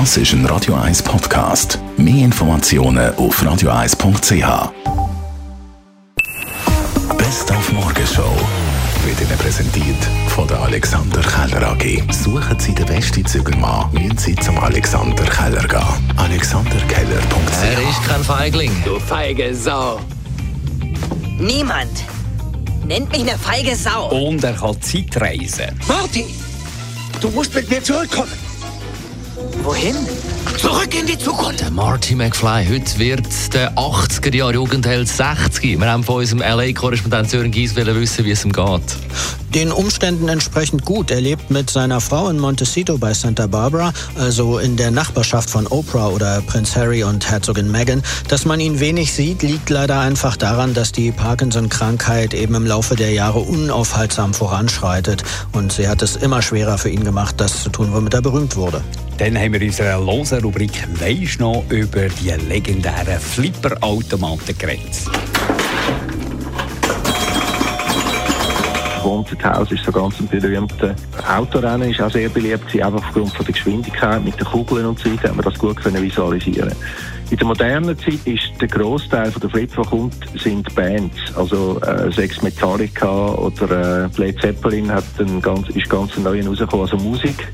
Das ist ein Radio 1 Podcast. Mehr Informationen auf radio1.ch. Best auf Morgenshow wird Ihnen präsentiert von der Alexander Keller AG. Suchen Sie den besten Zügelmann, müssen Sie zum Alexander Keller gehen. AlexanderKeller.ch Er ist kein Feigling. Du feige Sau. Niemand nennt mich eine feige Sau. Und er kann Zeitreisen. Marty, du musst mit mir zurückkommen. Wohin? Zurück in die Zukunft. Der Marty McFly. Heute wird der 80er Jahre Jugendheld 60. Wir haben von unserem LA-Korrespondent Sören Gies wissen, wie es ihm geht. Den Umständen entsprechend gut. Er lebt mit seiner Frau in Montecito bei Santa Barbara, also in der Nachbarschaft von Oprah oder Prinz Harry und Herzogin Meghan. Dass man ihn wenig sieht, liegt leider einfach daran, dass die Parkinson-Krankheit eben im Laufe der Jahre unaufhaltsam voranschreitet. Und sie hat es immer schwerer für ihn gemacht, das zu tun, womit er berühmt wurde. Dann haben wir in unserer losen Rubrik «Weisst noch» über die legendären Flipperautomaten geredet. House ist so ganz ein berühmter. Autorennen, ist auch sehr beliebt, einfach aufgrund von der Geschwindigkeit mit den Kugeln und so weiter, hat man das gut können visualisieren in der modernen Zeit ist der Großteil von der Flip, der kommt, sind Bands. Also äh, Sex Metallica oder äh, Led Zeppelin hat einen ganz, ist ganz neu rausgekommen. Also Musik,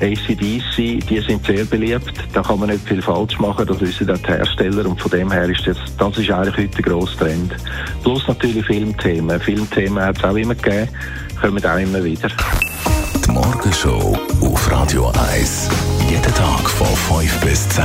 ACDC, die sind sehr beliebt. Da kann man nicht viel falsch machen, das wissen auch die Hersteller. Und von dem her ist das, das ist eigentlich heute der grosse Trend. Plus natürlich Filmthemen. Filmthemen hat es auch immer gegeben, kommen auch immer wieder. Die Morgenshow auf Radio 1. Jeden Tag von 5 bis 10.